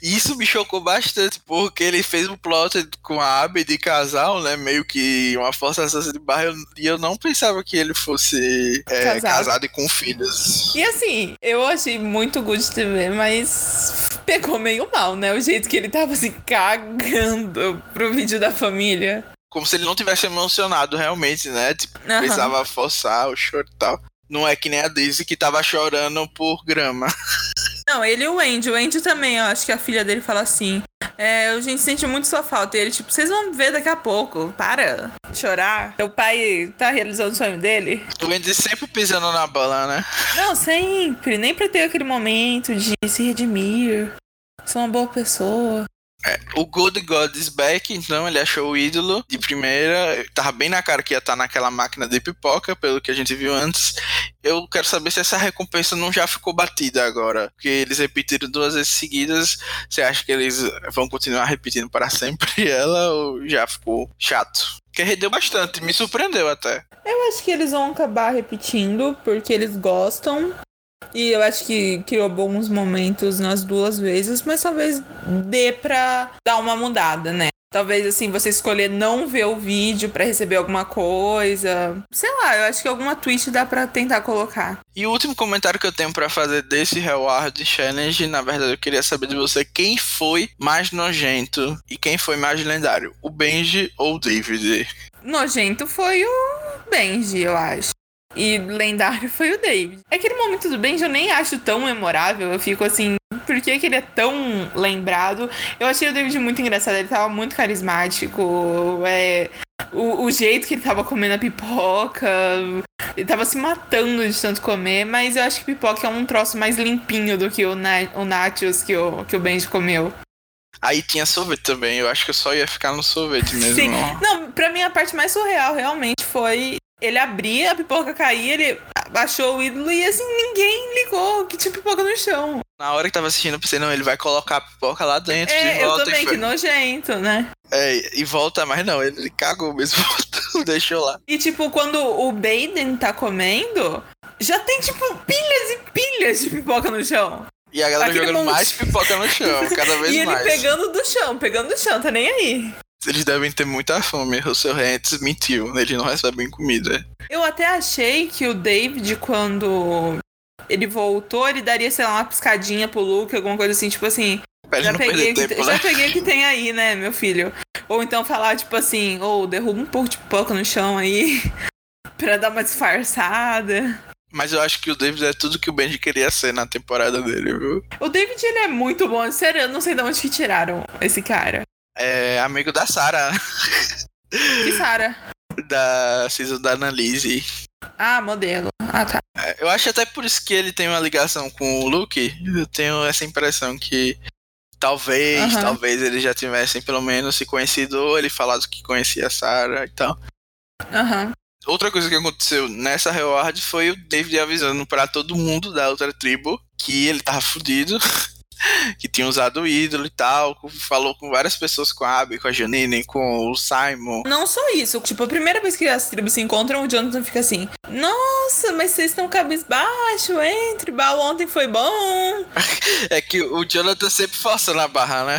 Isso me chocou bastante, porque ele fez um plot com a Abby de casal, né? Meio que uma forçação de barra, e eu não pensava que ele fosse é, Casado. e com filhos. E assim, eu achei muito good TV, mas pegou meio mal, né? O jeito que ele tava assim, cagando pro vídeo da família. Como se ele não tivesse emocionado realmente, né? Tipo, Aham. precisava forçar o choro e tal. Não é que nem a Daisy que tava chorando por grama. Não, ele e o Andy. O Andy também, eu acho que a filha dele fala assim. É, a gente sente muito sua falta. E ele, tipo, vocês vão ver daqui a pouco. Para chorar. O pai tá realizando o sonho dele. O Andy sempre pisando na bola, né? Não, sempre. Nem pra ter aquele momento de se redimir. Sou uma boa pessoa. O Good God is back, então ele achou o ídolo de primeira. Tava bem na cara que ia estar naquela máquina de pipoca, pelo que a gente viu antes. Eu quero saber se essa recompensa não já ficou batida agora. Porque eles repetiram duas vezes seguidas. Você acha que eles vão continuar repetindo para sempre ela ou já ficou chato? Porque rendeu bastante, me surpreendeu até. Eu acho que eles vão acabar repetindo porque eles gostam. E eu acho que criou bons momentos nas duas vezes, mas talvez dê pra dar uma mudada, né? Talvez assim, você escolher não ver o vídeo pra receber alguma coisa. Sei lá, eu acho que alguma tweet dá pra tentar colocar. E o último comentário que eu tenho pra fazer desse Reward Challenge, na verdade eu queria saber de você quem foi mais nojento e quem foi mais lendário, o Benji ou o David? Nojento foi o Benji, eu acho. E lendário foi o David. Aquele momento do Benji eu nem acho tão memorável. Eu fico assim, por que, que ele é tão lembrado? Eu achei o David muito engraçado, ele tava muito carismático. É, o, o jeito que ele tava comendo a pipoca. Ele tava se matando de tanto comer, mas eu acho que pipoca é um troço mais limpinho do que o, na, o nachos que o, que o Benji comeu. Aí tinha sorvete também, eu acho que eu só ia ficar no sorvete mesmo. Sim. Não, pra mim a parte mais surreal realmente foi ele abrir, a pipoca cair, ele baixou o ídolo e assim, ninguém ligou que tinha pipoca no chão. Na hora que tava assistindo, eu pensei, não, ele vai colocar a pipoca lá dentro de É, eu volta. também, e, que nojento, né? é, e volta, mas não, ele cagou mesmo, deixou lá. E tipo, quando o Baden tá comendo, já tem tipo pilhas e pilhas de pipoca no chão. E a galera Aquele jogando monte. mais pipoca no chão, cada vez e ele mais. pegando do chão, pegando do chão, tá nem aí. Eles devem ter muita fome. O seu Rentes mentiu, eles não recebem comida. Eu até achei que o David, quando ele voltou, ele daria, sei lá, uma piscadinha pro Luke, alguma coisa assim, tipo assim. Já peguei, que, tempo, já né? peguei o que tem aí, né, meu filho? Ou então falar, tipo assim, ou oh, derruba um pouco de pouco no chão aí, pra dar uma disfarçada. Mas eu acho que o David é tudo que o Benji queria ser na temporada dele, viu? O David, ele é muito bom. Sério, eu não sei de onde que tiraram esse cara. É amigo da Sarah. Que Sarah? Da season da Annalise. Ah, modelo. Ah, tá. É, eu acho até por isso que ele tem uma ligação com o Luke. Eu tenho essa impressão que talvez, uhum. talvez eles já tivessem pelo menos se conhecido ou ele falado que conhecia a Sarah e tal. Aham. Uhum. Outra coisa que aconteceu nessa reward foi o David avisando para todo mundo da outra tribo que ele tava fudido, que tinha usado o ídolo e tal. Falou com várias pessoas, com a Abby, com a Janine, com o Simon. Não só isso, tipo, a primeira vez que as tribos se encontram, o Jonathan fica assim: Nossa, mas vocês estão cabisbaixo, entre, Bal ontem foi bom. é que o Jonathan sempre força na barra, né?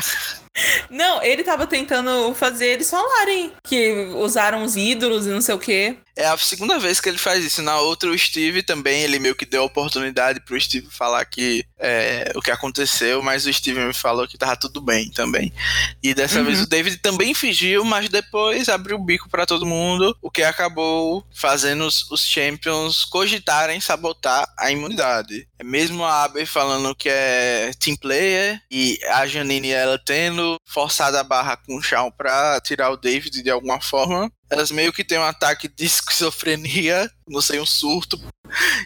Não, ele tava tentando fazer eles falarem que usaram os ídolos e não sei o quê. É a segunda vez que ele faz isso. Na outra, o Steve também, ele meio que deu a oportunidade pro Steve falar que é, o que aconteceu, mas o Steve me falou que tava tudo bem também. E dessa uhum. vez o David também fingiu, mas depois abriu o bico para todo mundo, o que acabou fazendo os, os Champions cogitarem sabotar a imunidade. É mesmo a Abby falando que é team player e a Janine ela tendo forçado a barra com o Shawn pra tirar o David de alguma forma elas meio que têm um ataque de esquizofrenia, não sei, um surto,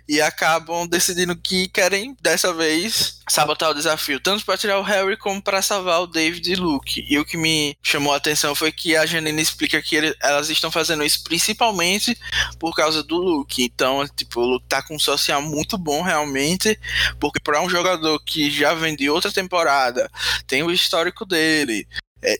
e acabam decidindo que querem, dessa vez, sabotar o desafio, tanto para tirar o Harry como para salvar o David e Luke. E o que me chamou a atenção foi que a Janine explica que ele, elas estão fazendo isso principalmente por causa do Luke. Então, tipo, o Luke tá com um social muito bom realmente, porque para um jogador que já vem de outra temporada, tem o histórico dele,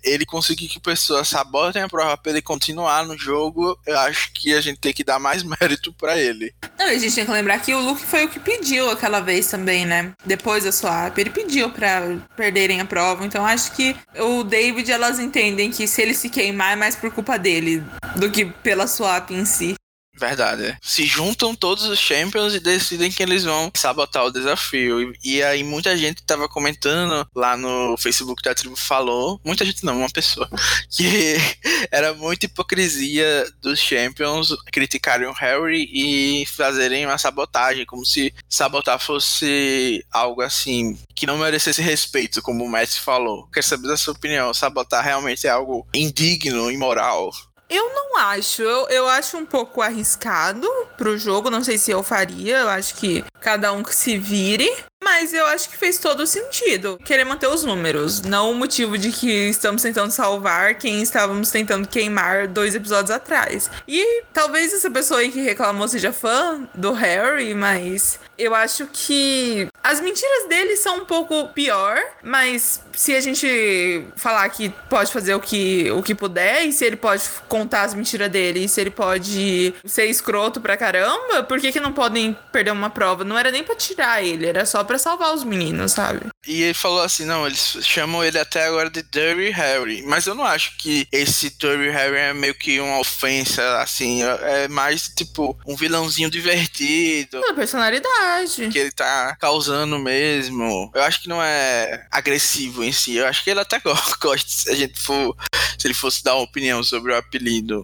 ele conseguir que pessoas sabotem a prova pra ele continuar no jogo, eu acho que a gente tem que dar mais mérito para ele. Não, a gente tem que lembrar que o Luke foi o que pediu aquela vez também, né? Depois da swap. Ele pediu para perderem a prova. Então acho que o David, elas entendem que se ele se queimar é mais por culpa dele do que pela swap em si. Verdade. É. Se juntam todos os Champions e decidem que eles vão sabotar o desafio. E, e aí muita gente tava comentando lá no Facebook da tribo falou, muita gente não, uma pessoa, que era muita hipocrisia dos Champions criticarem o Harry e fazerem uma sabotagem, como se sabotar fosse algo assim que não merecesse respeito, como o Messi falou. Quer saber da sua opinião? Sabotar realmente é algo indigno, imoral? Eu não acho. Eu, eu acho um pouco arriscado pro jogo. Não sei se eu faria. Eu acho que cada um que se vire. Mas eu acho que fez todo sentido. Querer manter os números. Não o motivo de que estamos tentando salvar quem estávamos tentando queimar dois episódios atrás. E talvez essa pessoa aí que reclamou seja fã do Harry, mas eu acho que as mentiras dele são um pouco pior, mas se a gente falar que pode fazer o que, o que puder, e se ele pode contar as mentiras dele, e se ele pode ser escroto pra caramba, por que, que não podem perder uma prova? Não era nem pra tirar ele, era só para salvar os meninos, sabe? E ele falou assim: não, eles chamam ele até agora de Dirty Harry. Mas eu não acho que esse Dirty Harry é meio que uma ofensa, assim. É mais tipo um vilãozinho divertido. É personalidade. Que ele tá causando mesmo. Eu acho que não é agressivo em si. Eu acho que ele até gosta se a gente for. Se ele fosse dar uma opinião sobre o apelido.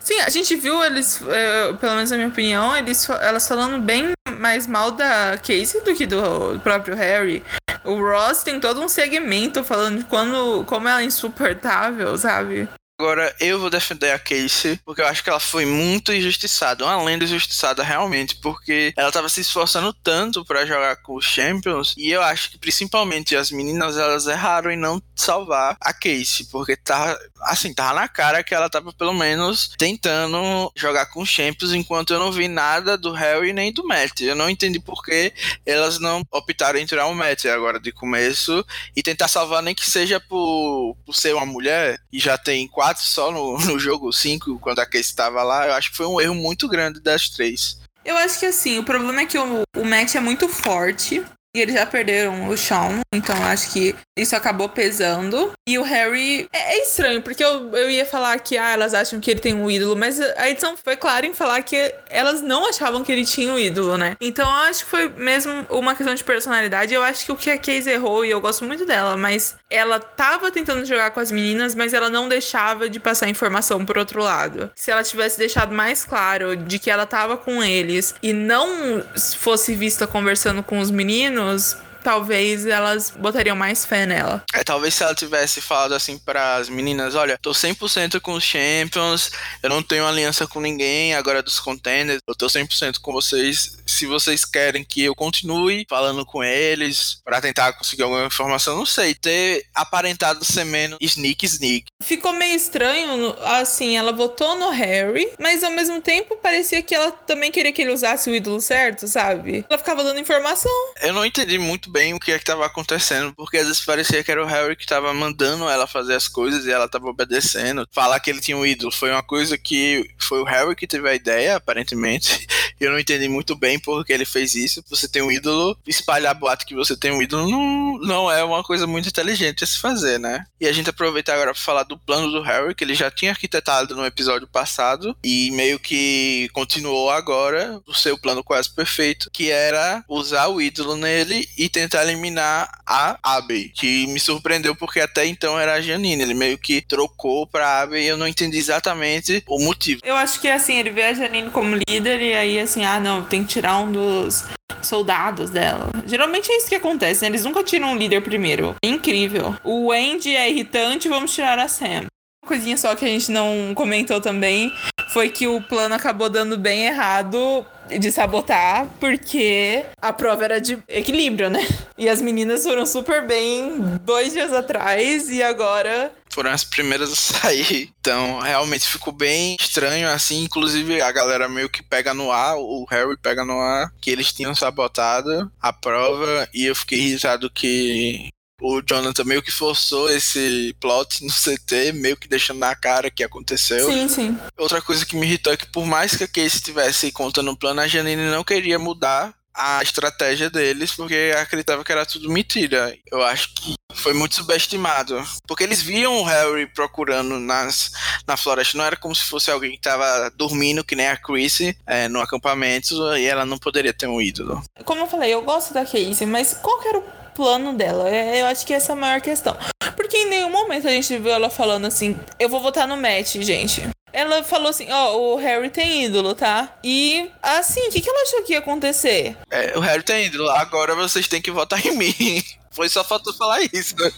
Sim, a gente viu eles, é, pelo menos na minha opinião, eles, elas falando bem mais mal da Casey do que do próprio Harry. O Ross tem todo um segmento falando de quando, como ela é insuportável, sabe? Agora, eu vou defender a Casey, porque eu acho que ela foi muito injustiçada, uma lenda injustiçada realmente, porque ela tava se esforçando tanto para jogar com os Champions, e eu acho que principalmente as meninas, elas erraram em não salvar a Casey, porque tá, assim, tava na cara que ela tava pelo menos tentando jogar com os Champions, enquanto eu não vi nada do Harry nem do Matt. Eu não entendi por que elas não optaram em tirar o Matt agora de começo e tentar salvar nem que seja por, por ser uma mulher, e já tem quatro 4 só no, no jogo 5, quando a Case estava lá, eu acho que foi um erro muito grande das três. Eu acho que assim, o problema é que o, o match é muito forte. E eles já perderam o Sean, então acho que isso acabou pesando. E o Harry é, é estranho, porque eu, eu ia falar que ah, elas acham que ele tem um ídolo, mas a edição foi clara em falar que elas não achavam que ele tinha um ídolo, né? Então eu acho que foi mesmo uma questão de personalidade. Eu acho que o que a Casey errou, e eu gosto muito dela, mas ela tava tentando jogar com as meninas, mas ela não deixava de passar informação por outro lado. Se ela tivesse deixado mais claro de que ela tava com eles e não fosse vista conversando com os meninos, talvez elas botariam mais fé nela. É, talvez se ela tivesse falado assim para as meninas, olha, tô 100% com os Champions, eu não tenho aliança com ninguém agora dos contenders, eu tô 100% com vocês. Se vocês querem que eu continue falando com eles para tentar conseguir alguma informação, não sei, ter aparentado ser menos sneak sneak. Ficou meio estranho, assim, ela votou no Harry, mas ao mesmo tempo parecia que ela também queria que ele usasse o ídolo certo, sabe? Ela ficava dando informação. Eu não entendi muito bem o que é que tava acontecendo, porque às vezes parecia que era o Harry que tava mandando ela fazer as coisas e ela tava obedecendo. Falar que ele tinha um ídolo foi uma coisa que foi o Harry que teve a ideia, aparentemente. Eu não entendi muito bem porque ele fez isso. Você tem um ídolo, espalhar boato que você tem um ídolo não, não é uma coisa muito inteligente a se fazer, né? E a gente aproveita agora para falar do plano do Harry, que ele já tinha arquitetado no episódio passado e meio que continuou agora o seu plano quase perfeito, que era usar o ídolo nele e tentar tentar eliminar a Abby, que me surpreendeu porque até então era a Janine. Ele meio que trocou pra Abby e eu não entendi exatamente o motivo. Eu acho que assim, ele vê a Janine como líder e aí assim, ah não, tem que tirar um dos soldados dela. Geralmente é isso que acontece, né? Eles nunca tiram um líder primeiro. É incrível. O Andy é irritante, vamos tirar a Sam. Uma coisinha só que a gente não comentou também foi que o plano acabou dando bem errado de sabotar, porque a prova era de equilíbrio, né? E as meninas foram super bem dois dias atrás e agora foram as primeiras a sair. Então, realmente ficou bem estranho, assim. Inclusive, a galera meio que pega no ar, o Harry pega no ar, que eles tinham sabotado a prova. E eu fiquei irritado que o Jonathan meio que forçou esse plot no CT, meio que deixando na cara que aconteceu. Sim, sim. Outra coisa que me irritou é que por mais que a Casey estivesse contando o plano, a Janine não queria mudar a estratégia deles, porque acreditava que era tudo mentira. Eu acho que foi muito subestimado. Porque eles viam o Harry procurando nas, na floresta, não era como se fosse alguém que estava dormindo, que nem a Chrissy, é, no acampamento, e ela não poderia ter um ídolo. Como eu falei, eu gosto da Casey, mas qual que era o plano dela. É, eu acho que essa é a maior questão. Porque em nenhum momento a gente viu ela falando assim: eu vou votar no Matt, gente. Ela falou assim: ó, oh, o Harry tem ídolo, tá? E assim, o que, que ela achou que ia acontecer? É, o Harry tem ídolo, agora vocês têm que votar em mim. Foi só falta falar isso, né?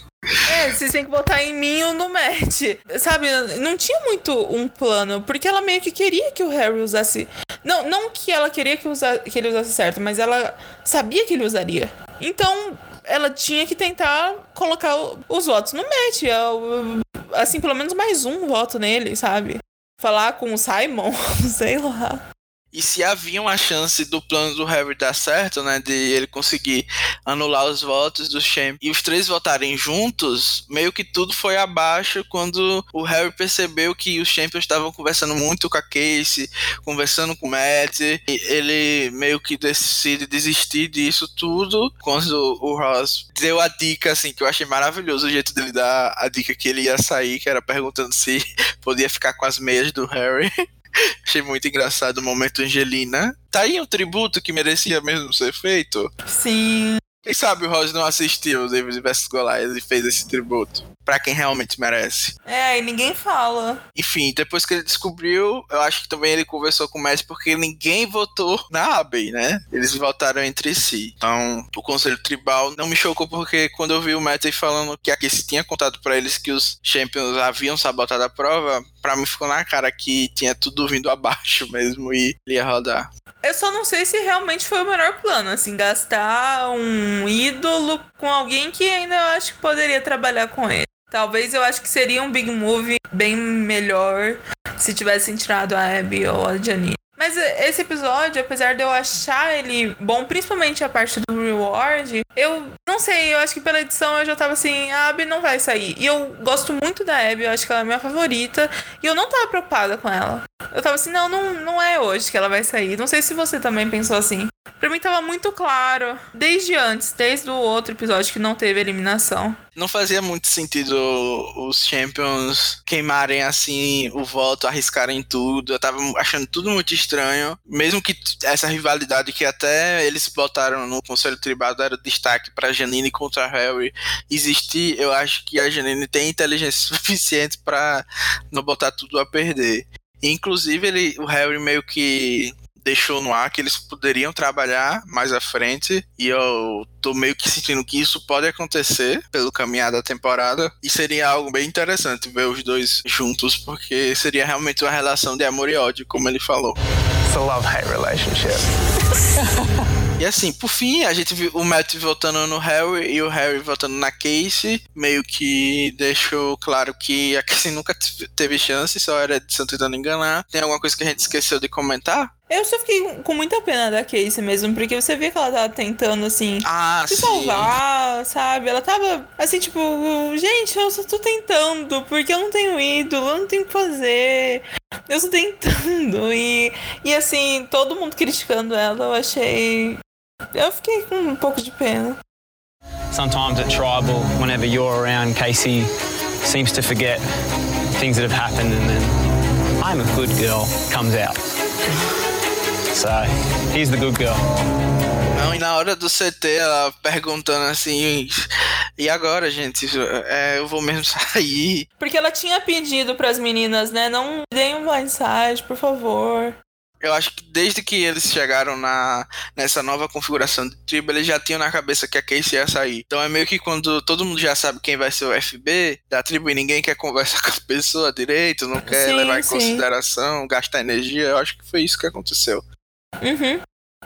É, vocês têm que votar em mim ou no Matt. Sabe, não tinha muito um plano, porque ela meio que queria que o Harry usasse. Não, não que ela queria que, usa... que ele usasse certo, mas ela sabia que ele usaria. Então, ela tinha que tentar colocar os votos no match. É assim, pelo menos mais um voto nele, sabe? Falar com o Simon, sei lá. E se havia uma chance do plano do Harry dar certo, né, de ele conseguir anular os votos do Champ e os três votarem juntos, meio que tudo foi abaixo quando o Harry percebeu que os Champions estavam conversando muito com a Casey, conversando com o Matt, e ele meio que decide desistir disso tudo quando o Ross deu a dica, assim, que eu achei maravilhoso o jeito dele dar a dica que ele ia sair, que era perguntando se podia ficar com as meias do Harry. Achei muito engraçado o momento Angelina. Tá aí um tributo que merecia mesmo ser feito? Sim. Quem sabe o Rose não assistiu o David vs Goliath e fez esse tributo para quem realmente merece. É, e ninguém fala. Enfim, depois que ele descobriu, eu acho que também ele conversou com o Matt porque ninguém votou na Abbey, né? Eles votaram entre si. Então, o Conselho Tribal não me chocou porque quando eu vi o Matt falando que aqui se tinha contado para eles que os Champions haviam sabotado a prova, para mim ficou na cara que tinha tudo vindo abaixo mesmo e ia rodar. Eu só não sei se realmente foi o melhor plano, assim, gastar um ídolo com alguém que ainda eu acho que poderia trabalhar com ele. Talvez eu acho que seria um big move bem melhor se tivessem tirado a Abby ou a Janine. Mas esse episódio, apesar de eu achar ele bom, principalmente a parte do reward, eu não sei, eu acho que pela edição eu já tava assim, a Abby não vai sair. E eu gosto muito da Abby, eu acho que ela é minha favorita. E eu não tava preocupada com ela. Eu tava assim, não, não, não é hoje que ela vai sair. Não sei se você também pensou assim. Pra mim tava muito claro, desde antes, desde o outro episódio que não teve eliminação. Não fazia muito sentido os Champions queimarem assim o voto, arriscarem tudo. Eu tava achando tudo muito estranho. Mesmo que essa rivalidade que até eles botaram no Conselho Tribado era destaque pra Janine contra Harry existir, eu acho que a Janine tem inteligência suficiente para não botar tudo a perder. Inclusive, ele, o Harry meio que deixou no ar que eles poderiam trabalhar mais à frente e eu tô meio que sentindo que isso pode acontecer pelo caminhar da temporada e seria algo bem interessante ver os dois juntos porque seria realmente uma relação de amor e ódio, como ele falou. It's a love-hate relationship. E assim, por fim, a gente viu o Matt votando no Harry e o Harry votando na Casey, meio que deixou claro que a Casey nunca teve chance, só era de tentando enganar. Tem alguma coisa que a gente esqueceu de comentar? Eu só fiquei com muita pena da Casey mesmo, porque você via que ela tava tentando, assim, ah, se sim. salvar, sabe? Ela tava, assim, tipo, gente, eu só tô tentando, porque eu não tenho ídolo, eu não tenho o que fazer. Eu só tentando. E, e assim, todo mundo criticando ela, eu achei. Eu fiquei com um pouco de pena. Sometimes at tribal, whenever you're around, Casey seems to forget things that have happened, and then I'm a good girl comes out. So he's the good girl. Não, e na hora do CT, ela perguntando assim, e agora, gente? É, eu vou mesmo sair. Porque ela tinha pedido pras meninas, né? Não deem um blindside, por favor. Eu acho que desde que eles chegaram na, nessa nova configuração de tribo, eles já tinham na cabeça que a Casey ia sair. Então é meio que quando todo mundo já sabe quem vai ser o FB da tribo e ninguém quer conversar com a pessoa direito, não quer Sim, levar em sim. consideração, gastar energia, eu acho que foi isso que aconteceu. Uhum.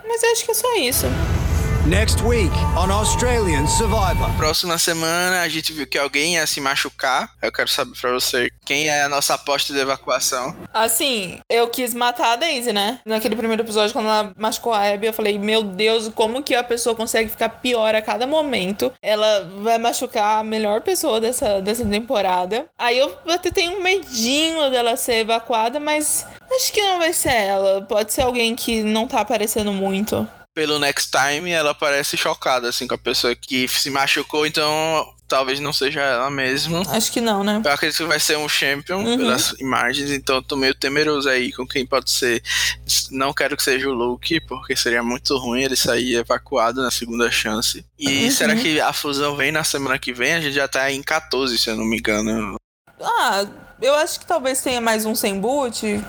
Mas eu acho que é só isso. Next week on Australian Survivor. Próxima semana a gente viu que alguém ia se machucar. Eu quero saber pra você quem é a nossa aposta de evacuação. Assim, eu quis matar a Daisy, né? Naquele primeiro episódio, quando ela machucou a Abby, eu falei, meu Deus, como que a pessoa consegue ficar pior a cada momento? Ela vai machucar a melhor pessoa dessa, dessa temporada. Aí eu até tenho um medinho dela ser evacuada, mas acho que não vai ser ela. Pode ser alguém que não tá aparecendo muito. Pelo Next Time, ela parece chocada, assim, com a pessoa que se machucou, então talvez não seja ela mesmo. Acho que não, né? Eu acredito que vai ser um champion Uhum. pelas imagens, então eu tô meio temeroso aí com quem pode ser. Não quero que seja o Luke, porque seria muito ruim ele sair evacuado na segunda chance. E Uhum. será que a fusão vem na semana que vem? A gente já tá em 14, se eu não me engano. Ah, eu acho que talvez tenha mais um sem boot.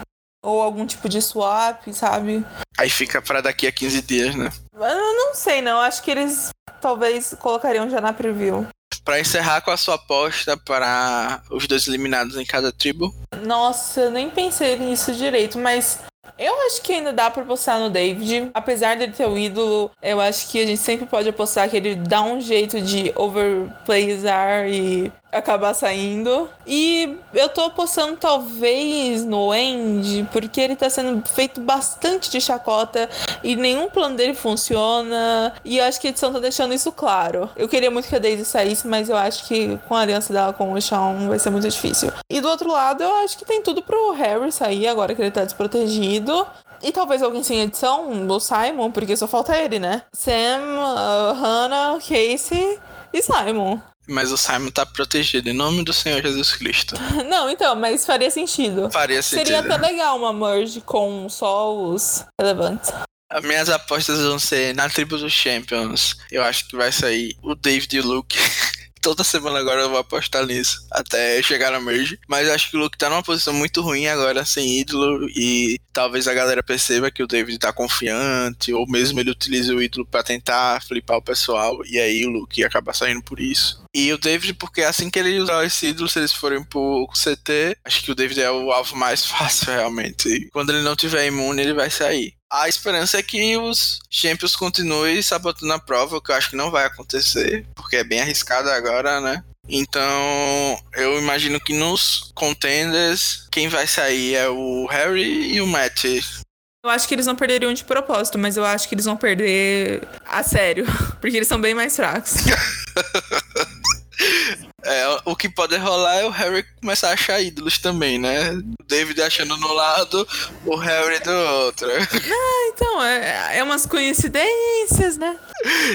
Ou algum tipo de swap, sabe? Aí fica pra daqui a 15 dias, né? Eu não sei, não. Acho que eles talvez colocariam já na preview. Pra encerrar com a sua aposta para os dois eliminados em cada tribo. Nossa, eu nem pensei nisso direito, mas eu acho que ainda dá pra apostar no David. Apesar dele ter o ídolo, eu acho que a gente sempre pode apostar que ele dá um jeito de overplayizar e acabar saindo. E eu tô apostando talvez no End, porque ele tá sendo feito bastante de chacota e nenhum plano dele funciona. E eu acho que a edição tá deixando isso claro. Eu queria muito que a Daisy saísse, mas eu acho que com a aliança dela com o Shawn vai ser muito difícil. E do outro lado, eu acho que tem tudo pro Harry sair agora que ele tá desprotegido. E talvez alguém sem edição, o Simon, porque só falta ele, né? Sam, uh, Hannah, Casey e Simon. Mas o Simon tá protegido, em nome do Senhor Jesus Cristo. Não, então, mas faria sentido. Faria sentido. Seria até legal uma merge com só os relevantes. As minhas apostas vão ser na tribo dos Champions. Eu acho que vai sair o David e o Luke. Toda semana agora eu vou apostar nisso. Até chegar na merge. Mas acho que o Luke tá numa posição muito ruim agora, sem ídolo. E talvez a galera perceba que o David tá confiante. Ou mesmo ele utilize o ídolo pra tentar flipar o pessoal. E aí o Luke acaba saindo por isso. E o David, porque assim que ele usar esse ídolo, se eles forem pro CT, acho que o David é o alvo mais fácil, realmente. E quando ele não tiver imune, ele vai sair. A esperança é que os Champions continuem sabotando a prova, o que eu acho que não vai acontecer, porque é bem arriscado agora, né? Então, eu imagino que nos contenders, quem vai sair é o Harry e o Matt. Eu acho que eles não perderiam de propósito, mas eu acho que eles vão perder a sério. Porque eles são bem mais fracos. É, o que pode rolar é o Harry começar a achar ídolos também, né? O David achando no lado, o Harry do outro. Ah, então, é, é umas coincidências, né?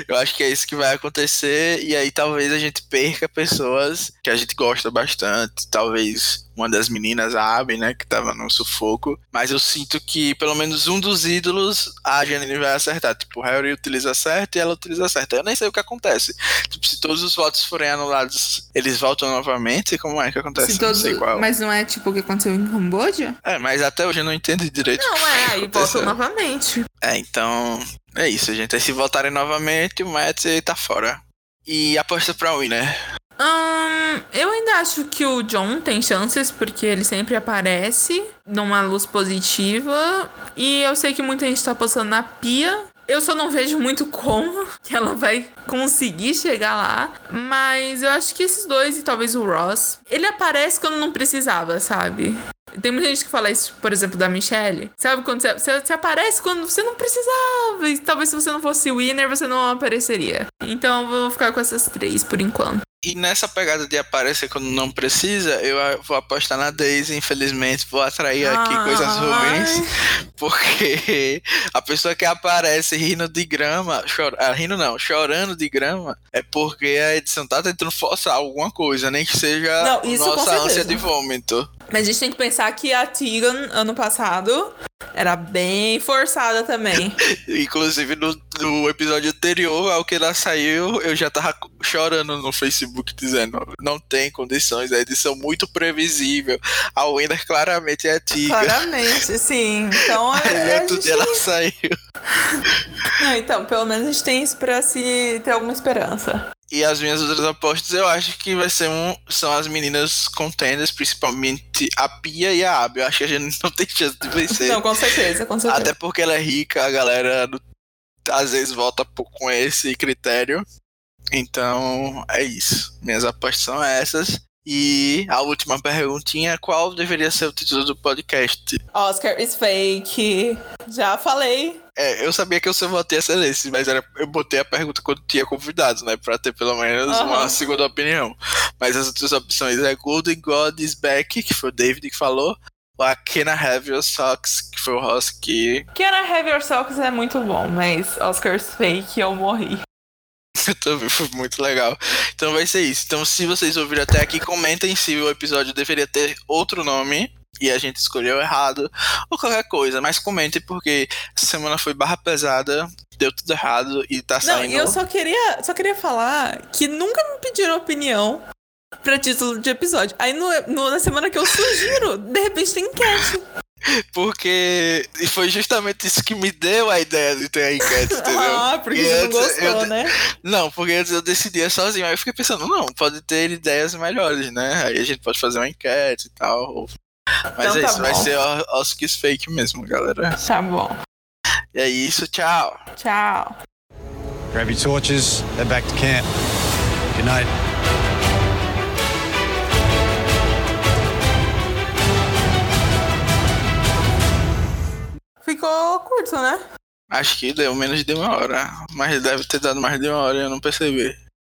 Eu acho que é isso que vai acontecer, e aí talvez a gente perca pessoas que a gente gosta bastante, talvez uma das meninas, a Abby, né, que tava no sufoco, mas eu sinto que pelo menos um dos ídolos a Janine vai acertar, tipo, o Harry utiliza certo e ela utiliza certo. Eu nem sei o que acontece. Tipo, se todos os votos forem anulados, eles voltam novamente? Como é que acontece? Se todos, não sei qual. Mas não é tipo o que aconteceu em Camboja? É, mas até hoje eu não entendo direito. Não, é, aconteceu. voltam novamente. É, então. É isso, gente. Aí se voltarem novamente, o Matt tá fora. E aposta pra Winner. Ahn, eu ainda acho que o John tem chances, porque ele sempre aparece numa luz positiva. E eu sei que muita gente tá apostando na Pia. Eu só não vejo muito como que ela vai conseguir chegar lá. Mas eu acho que esses dois e talvez o Ross. Ele aparece quando não precisava, sabe? Tem muita gente que fala isso, por exemplo, da Michelle. Sabe quando você, você, aparece quando você não precisava. E talvez se você não fosse winner, você não apareceria. Então eu vou ficar com essas três por enquanto. E nessa pegada de aparecer quando não precisa, eu vou apostar na Daisy, infelizmente, vou atrair aqui Ai. coisas ruins, porque a pessoa que aparece rindo de grama, chor... ah, rindo não, chorando de grama, é porque a edição tá tentando forçar alguma coisa, nem que seja Não, nossa ânsia de vômito. Mas a gente tem que pensar que a Tegan, ano passado, era bem forçada também. Inclusive no, no episódio anterior ao que ela saiu, eu já tava chorando no Facebook dizendo não tem condições, a edição muito previsível. A Winner claramente é a Tiga. Claramente, sim. Então, Aí é, a no outro gente... ela saiu. Não, então, pelo menos a gente tem isso pra se ter alguma esperança. E as minhas outras apostas eu acho que vai ser um. São as meninas contenders, principalmente a Pia e a Abby. Eu acho que a gente não tem chance de vencer. Não, com certeza, com certeza. Até porque ela é rica, a galera do- às vezes volta com esse critério. Então, é isso. Minhas apostas são essas. E a última perguntinha: qual deveria ser o título do podcast? Oscar is fake. Já falei. É, eu sabia que eu só votei essa esse, mas era, eu botei a pergunta quando tinha convidados, né? Pra ter pelo menos Aham. uma segunda opinião. Mas as outras opções é Golden God is Back, que foi o David que falou. Ou a Can I Have Your Socks, que foi o Ross que Can I Have Your Socks é muito bom, mas Oscar's fake eu morri. também foi muito legal. Então vai ser isso. Então, se vocês ouviram até aqui, comentem se o episódio deveria ter outro nome e a gente escolheu errado ou qualquer coisa. Mas comentem porque essa semana foi barra pesada, deu tudo errado e tá saindo. eu só queria, só queria falar que nunca me pediram opinião pra título de episódio. Aí no, no- na semana que eu sugiro, de repente tem enquete. Porque e foi justamente isso que me deu a ideia de ter a enquete, entendeu? Ah, porque E você não gostou, eu- né? Não, porque antes eu decidia sozinho. Aí eu fiquei pensando, não, pode ter ideias melhores, né? Aí a gente pode fazer uma enquete e tal. Mas Então é tá isso, vai bom. ser o- Oscars fake mesmo, galera. Tá bom. E é isso, tchau. Tchau. Grab your torches, head back to camp. Good night. Ficou curto, né? Acho que deu menos de uma hora. Mas deve ter dado mais de uma hora e eu não percebi.